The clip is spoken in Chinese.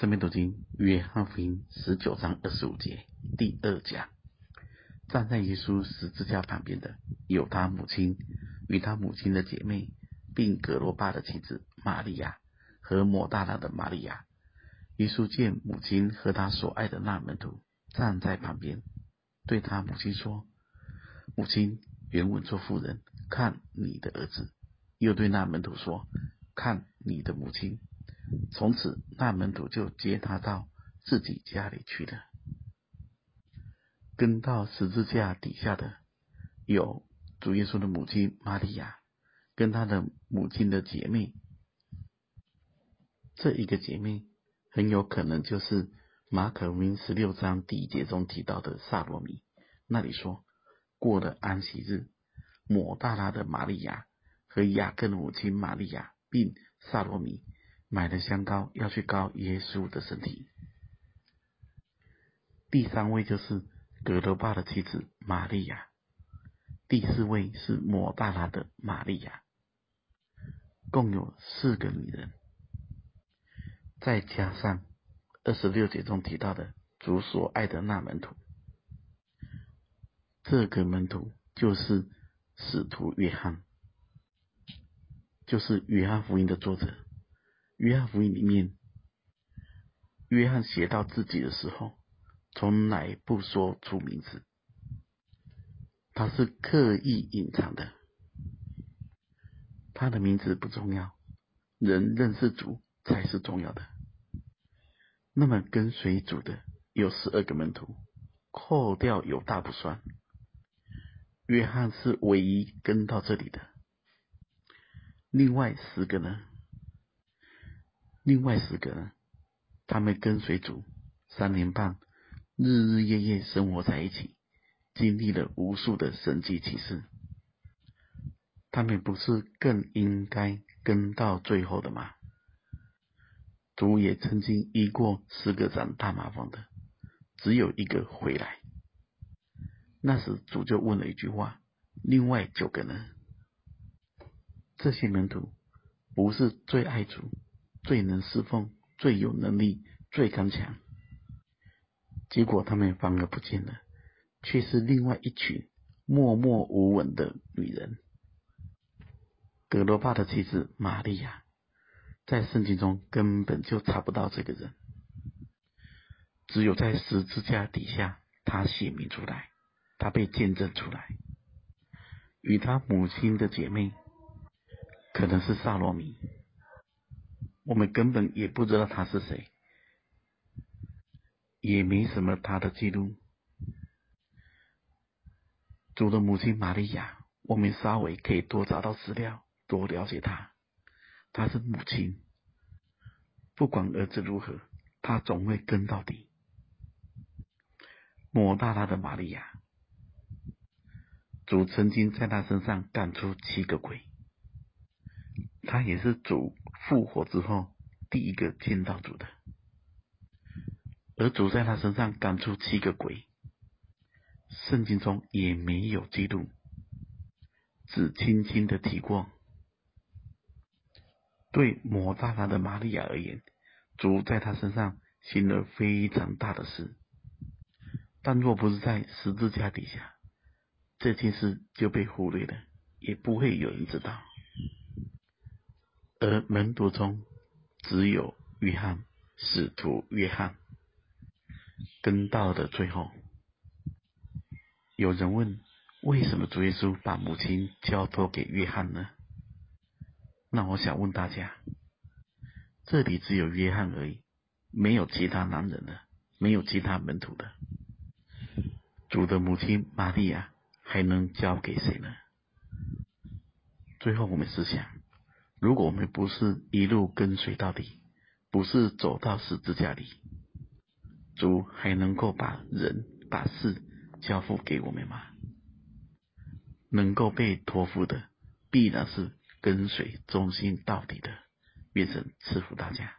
圣经读经，约翰福音十九章二十五节第二讲，站在耶稣十字架旁边的有他母亲与他母亲的姐妹，并葛罗巴的妻子玛利亚和抹大拉的玛利亚。耶稣见母亲和他所爱的那门徒站在旁边，对他母亲说：“母亲，原文做妇人，看你的儿子。”又对那门徒说：“看你的母亲。”从此，那门徒就接他到自己家里去了。跟到十字架底下的有主耶稣的母亲玛利亚，跟他的母亲的姐妹。这一个姐妹很有可能就是马可福音十六章第一节中提到的撒罗米。那里说，过了安息日，抹大拉的玛利亚和雅各的母亲玛利亚，并撒罗米。买了香膏，要去膏耶稣的身体。第三位就是葛罗巴的妻子玛利亚，第四位是抹大拉的玛利亚，共有四个女人。再加上二十六节中提到的主所爱的那门徒，这个门徒就是使徒约翰，就是约翰福音的作者。约翰福音里面，约翰写到自己的时候，从来不说出名字，他是刻意隐藏的。他的名字不重要，人认识主才是重要的。那么跟随主的有十二个门徒，扣掉犹大不算，约翰是唯一跟到这里的。另外十个呢？另外十个人，他们跟随主三年半，日日夜夜生活在一起，经历了无数的神迹奇事。他们不是更应该跟到最后的吗？主也曾经医过十个长大麻风的，只有一个回来。那时主就问了一句话：另外九个呢？这些门徒不是最爱主？最能侍奉、最有能力、最刚强，结果他们反而不见了，却是另外一群默默无闻的女人。葛罗巴的妻子玛利亚，在圣经中根本就查不到这个人，只有在十字架底下，他写明出来，他被见证出来，与他母亲的姐妹，可能是撒罗米。我们根本也不知道他是谁，也没什么他的记录。主的母亲玛利亚，我们稍微可以多找到资料，多了解她。她是母亲，不管儿子如何，她总会跟到底。抹大大的玛利亚，主曾经在她身上赶出七个鬼。他也是主复活之后第一个见到主的，而主在他身上赶出七个鬼，圣经中也没有记录，只轻轻的提过。对抹大拉的玛利亚而言，主在他身上行了非常大的事，但若不是在十字架底下，这件事就被忽略了，也不会有人知道。而门徒中只有约翰，使徒约翰跟到的最后。有人问：为什么主耶稣把母亲交托给约翰呢？那我想问大家：这里只有约翰而已，没有其他男人了，没有其他门徒的。主的母亲玛利亚还能交给谁呢？最后我们思想。如果我们不是一路跟随到底，不是走到十字架里，主还能够把人把事交付给我们吗？能够被托付的，必然是跟随忠心到底的。愿神赐福大家。